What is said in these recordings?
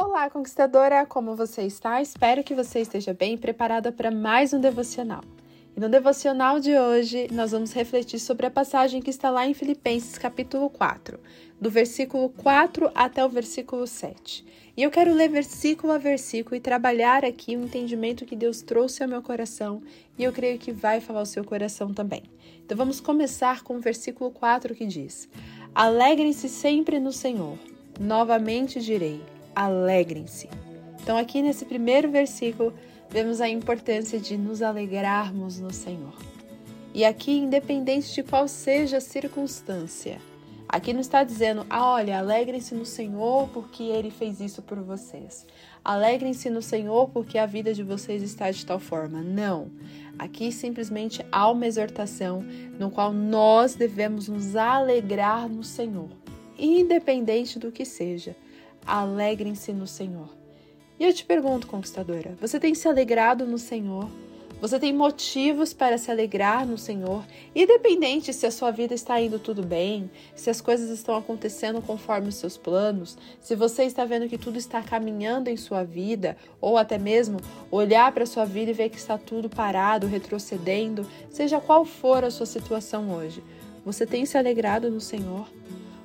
Olá, conquistadora! Como você está? Espero que você esteja bem preparada para mais um devocional. E no devocional de hoje, nós vamos refletir sobre a passagem que está lá em Filipenses, capítulo 4, do versículo 4 até o versículo 7. E eu quero ler versículo a versículo e trabalhar aqui o entendimento que Deus trouxe ao meu coração e eu creio que vai falar ao seu coração também. Então vamos começar com o versículo 4 que diz: Alegrem-se sempre no Senhor. Novamente direi: alegrem-se. Então, aqui nesse primeiro versículo, vemos a importância de nos alegrarmos no Senhor. E aqui, independente de qual seja a circunstância, aqui não está dizendo, ah, olha, alegrem-se no Senhor porque Ele fez isso por vocês. Alegrem-se no Senhor porque a vida de vocês está de tal forma. Não. Aqui simplesmente há uma exortação no qual nós devemos nos alegrar no Senhor, independente do que seja alegrem-se no Senhor. E eu te pergunto, conquistadora, você tem se alegrado no Senhor? Você tem motivos para se alegrar no Senhor, independente se a sua vida está indo tudo bem, se as coisas estão acontecendo conforme os seus planos, se você está vendo que tudo está caminhando em sua vida, ou até mesmo olhar para a sua vida e ver que está tudo parado, retrocedendo, seja qual for a sua situação hoje. Você tem se alegrado no Senhor?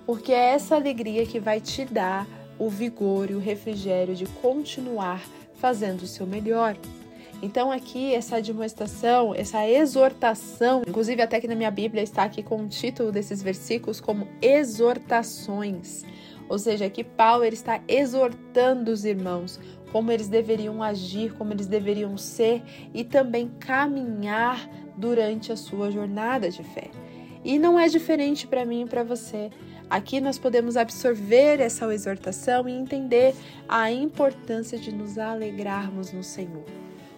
Porque é essa alegria que vai te dar o vigor e o refrigério de continuar fazendo o seu melhor. Então, aqui, essa demonstração, essa exortação, inclusive até que na minha Bíblia está aqui com o título desses versículos como exortações. Ou seja, que Paulo ele está exortando os irmãos como eles deveriam agir, como eles deveriam ser e também caminhar durante a sua jornada de fé. E não é diferente para mim e para você. Aqui nós podemos absorver essa exortação e entender a importância de nos alegrarmos no Senhor.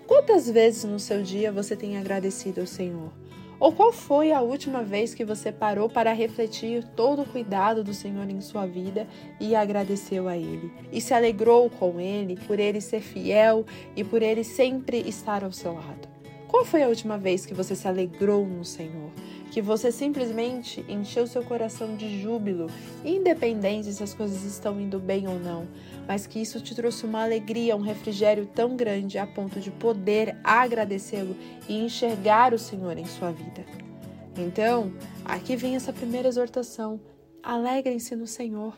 Quantas vezes no seu dia você tem agradecido ao Senhor? Ou qual foi a última vez que você parou para refletir todo o cuidado do Senhor em sua vida e agradeceu a Ele? E se alegrou com Ele por Ele ser fiel e por Ele sempre estar ao seu lado? Qual foi a última vez que você se alegrou no Senhor? Que você simplesmente encheu seu coração de júbilo, independente se as coisas estão indo bem ou não, mas que isso te trouxe uma alegria, um refrigério tão grande a ponto de poder agradecê-lo e enxergar o Senhor em sua vida. Então, aqui vem essa primeira exortação: alegrem-se no Senhor.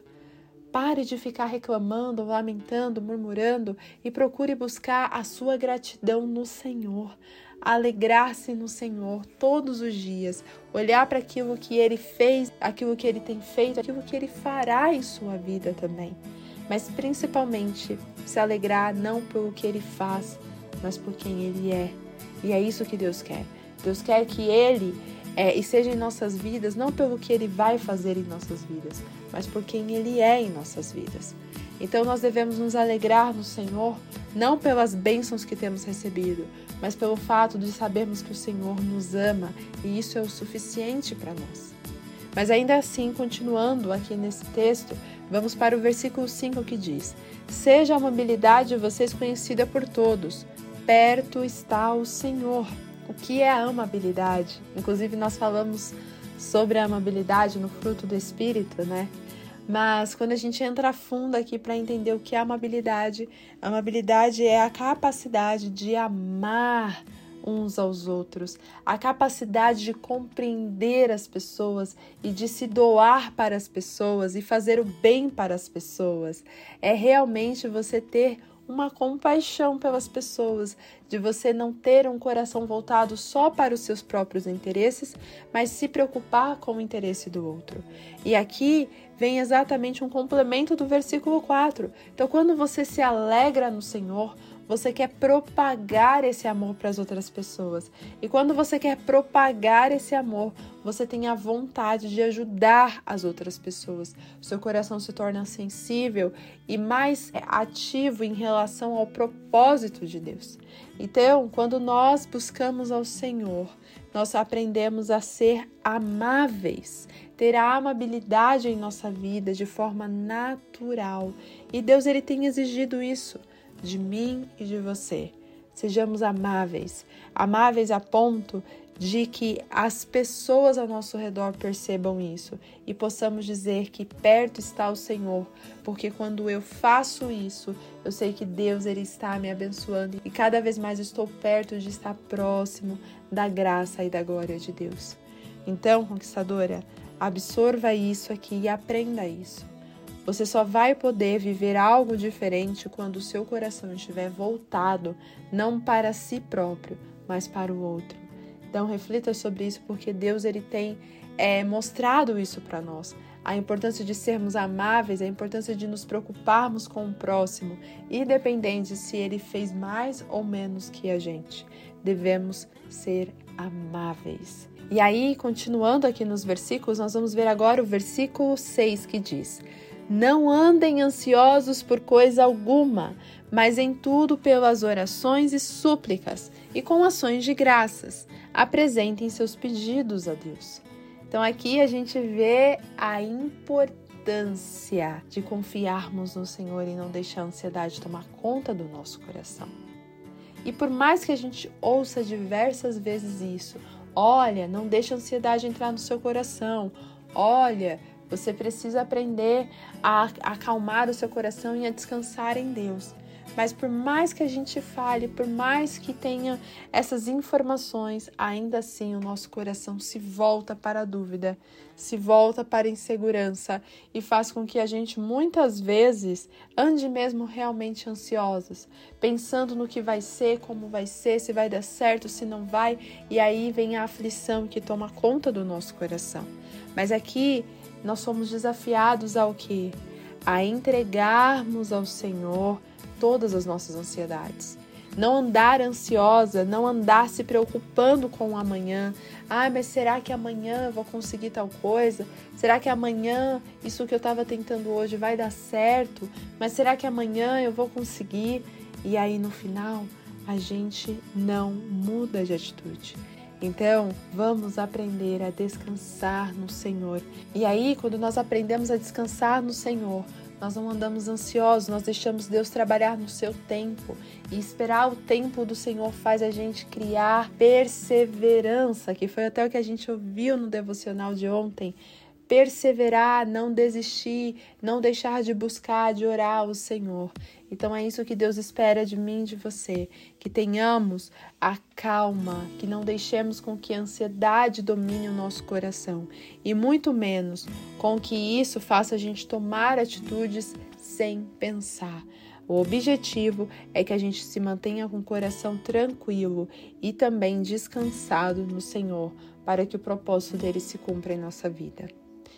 Pare de ficar reclamando, lamentando, murmurando e procure buscar a sua gratidão no Senhor alegrar-se no Senhor todos os dias, olhar para aquilo que ele fez, aquilo que ele tem feito, aquilo que ele fará em sua vida também. Mas principalmente se alegrar não pelo que ele faz, mas por quem ele é. E é isso que Deus quer. Deus quer que ele é, e seja em nossas vidas, não pelo que ele vai fazer em nossas vidas, mas por quem ele é em nossas vidas. Então nós devemos nos alegrar no Senhor, não pelas bênçãos que temos recebido, mas pelo fato de sabermos que o Senhor nos ama e isso é o suficiente para nós. Mas ainda assim, continuando aqui nesse texto, vamos para o versículo 5 que diz: Seja a amabilidade de vocês conhecida por todos, perto está o Senhor. O que é a amabilidade? Inclusive, nós falamos sobre a amabilidade no fruto do Espírito, né? Mas quando a gente entra a fundo aqui para entender o que é amabilidade, amabilidade é a capacidade de amar uns aos outros, a capacidade de compreender as pessoas e de se doar para as pessoas e fazer o bem para as pessoas. É realmente você ter uma compaixão pelas pessoas, de você não ter um coração voltado só para os seus próprios interesses, mas se preocupar com o interesse do outro. E aqui vem exatamente um complemento do versículo 4. Então, quando você se alegra no Senhor, você quer propagar esse amor para as outras pessoas. E quando você quer propagar esse amor, você tem a vontade de ajudar as outras pessoas. O seu coração se torna sensível e mais ativo em relação ao propósito de Deus. Então, quando nós buscamos ao Senhor, nós aprendemos a ser amáveis, ter a amabilidade em nossa vida de forma natural. E Deus ele tem exigido isso de mim e de você. Sejamos amáveis, amáveis a ponto de que as pessoas ao nosso redor percebam isso e possamos dizer que perto está o Senhor, porque quando eu faço isso, eu sei que Deus ele está me abençoando e cada vez mais estou perto de estar próximo da graça e da glória de Deus. Então, conquistadora, absorva isso aqui e aprenda isso. Você só vai poder viver algo diferente quando o seu coração estiver voltado não para si próprio, mas para o outro. Então reflita sobre isso porque Deus ele tem é, mostrado isso para nós. A importância de sermos amáveis, a importância de nos preocuparmos com o próximo, independente se ele fez mais ou menos que a gente. Devemos ser amáveis. E aí, continuando aqui nos versículos, nós vamos ver agora o versículo 6 que diz: Não andem ansiosos por coisa alguma, mas em tudo pelas orações e súplicas e com ações de graças apresentem seus pedidos a Deus. Então aqui a gente vê a importância de confiarmos no Senhor e não deixar a ansiedade tomar conta do nosso coração. E por mais que a gente ouça diversas vezes isso, olha, não deixa a ansiedade entrar no seu coração. Olha, você precisa aprender a acalmar o seu coração e a descansar em Deus. Mas por mais que a gente fale, por mais que tenha essas informações, ainda assim o nosso coração se volta para a dúvida, se volta para a insegurança e faz com que a gente muitas vezes ande mesmo realmente ansiosos, pensando no que vai ser, como vai ser, se vai dar certo, se não vai, e aí vem a aflição que toma conta do nosso coração. Mas aqui nós somos desafiados ao que? A entregarmos ao Senhor todas as nossas ansiedades. Não andar ansiosa, não andar se preocupando com o amanhã. Ah, mas será que amanhã eu vou conseguir tal coisa? Será que amanhã isso que eu estava tentando hoje vai dar certo? Mas será que amanhã eu vou conseguir? E aí no final a gente não muda de atitude. Então, vamos aprender a descansar no Senhor. E aí, quando nós aprendemos a descansar no Senhor, nós não andamos ansiosos, nós deixamos Deus trabalhar no seu tempo. E esperar o tempo do Senhor faz a gente criar perseverança, que foi até o que a gente ouviu no devocional de ontem perseverar, não desistir, não deixar de buscar, de orar ao Senhor. Então é isso que Deus espera de mim e de você, que tenhamos a calma, que não deixemos com que a ansiedade domine o nosso coração e muito menos com que isso faça a gente tomar atitudes sem pensar. O objetivo é que a gente se mantenha com o coração tranquilo e também descansado no Senhor, para que o propósito dele se cumpra em nossa vida.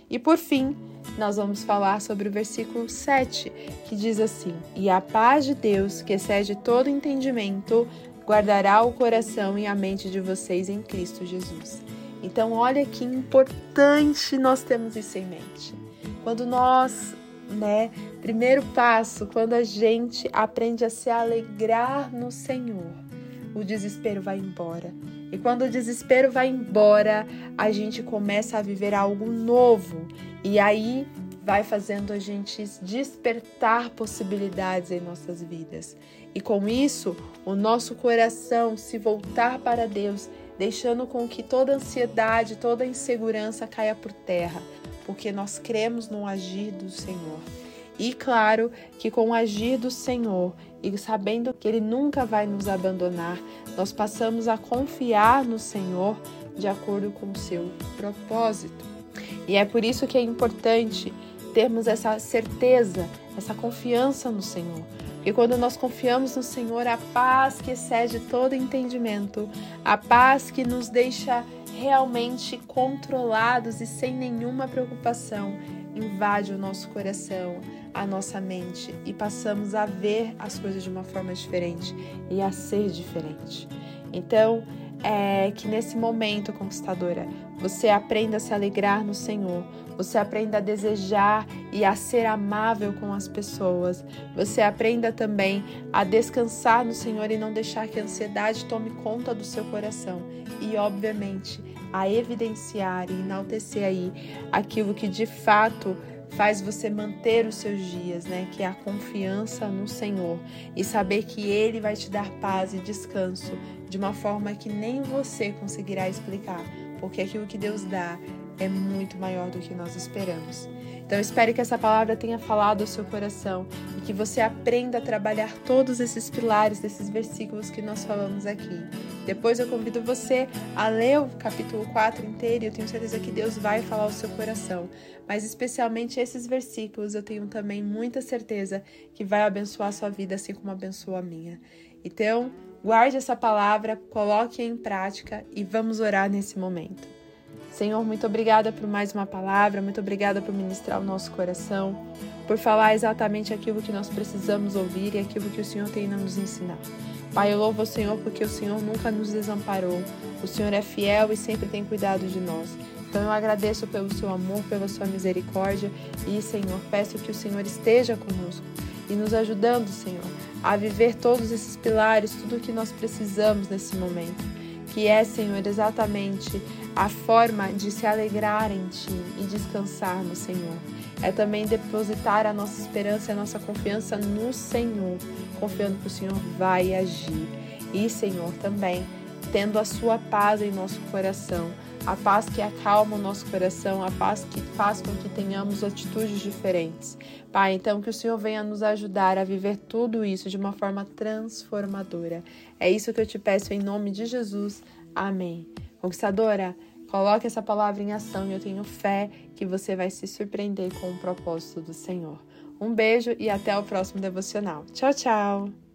E por fim, nós vamos falar sobre o versículo 7, que diz assim: E a paz de Deus, que excede todo entendimento, guardará o coração e a mente de vocês em Cristo Jesus. Então, olha que importante nós temos isso em mente. Quando nós, né, primeiro passo, quando a gente aprende a se alegrar no Senhor, o desespero vai embora. E quando o desespero vai embora, a gente começa a viver algo novo. E aí vai fazendo a gente despertar possibilidades em nossas vidas. E com isso, o nosso coração se voltar para Deus, deixando com que toda ansiedade, toda insegurança caia por terra, porque nós cremos no agir do Senhor. E claro que com o agir do Senhor e sabendo que Ele nunca vai nos abandonar, nós passamos a confiar no Senhor de acordo com o seu propósito. E é por isso que é importante termos essa certeza, essa confiança no Senhor. E quando nós confiamos no Senhor, a paz que excede todo entendimento, a paz que nos deixa realmente controlados e sem nenhuma preocupação, invade o nosso coração, a nossa mente e passamos a ver as coisas de uma forma diferente e a ser diferente. Então, é que nesse momento, conquistadora, você aprenda a se alegrar no Senhor, você aprenda a desejar e a ser amável com as pessoas, você aprenda também a descansar no Senhor e não deixar que a ansiedade tome conta do seu coração e, obviamente, a evidenciar e enaltecer aí aquilo que de fato faz você manter os seus dias, né? Que é a confiança no Senhor e saber que Ele vai te dar paz e descanso de uma forma que nem você conseguirá explicar, porque aquilo que Deus dá é muito maior do que nós esperamos. Então, espero que essa palavra tenha falado ao seu coração e que você aprenda a trabalhar todos esses pilares desses versículos que nós falamos aqui. Depois eu convido você a ler o capítulo 4 inteiro e eu tenho certeza que Deus vai falar ao seu coração. Mas especialmente esses versículos eu tenho também muita certeza que vai abençoar a sua vida assim como abençoa a minha. Então, guarde essa palavra, coloque em prática e vamos orar nesse momento. Senhor, muito obrigada por mais uma palavra, muito obrigada por ministrar o nosso coração, por falar exatamente aquilo que nós precisamos ouvir e aquilo que o Senhor tem a nos ensinar. Pai, eu louvo o Senhor porque o Senhor nunca nos desamparou. O Senhor é fiel e sempre tem cuidado de nós. Então eu agradeço pelo seu amor, pela sua misericórdia e, Senhor, peço que o Senhor esteja conosco e nos ajudando, Senhor, a viver todos esses pilares, tudo o que nós precisamos nesse momento. Que é, Senhor, exatamente a forma de se alegrar em Ti e descansar no Senhor. É também depositar a nossa esperança e a nossa confiança no Senhor, confiando que o Senhor vai agir. E, Senhor, também tendo a Sua paz em nosso coração, a paz que acalma o nosso coração, a paz que faz com que tenhamos atitudes diferentes. Pai, então que o Senhor venha nos ajudar a viver tudo isso de uma forma transformadora. É isso que eu te peço em nome de Jesus. Amém. Conquistadora, Coloque essa palavra em ação e eu tenho fé que você vai se surpreender com o propósito do Senhor. Um beijo e até o próximo devocional. Tchau, tchau!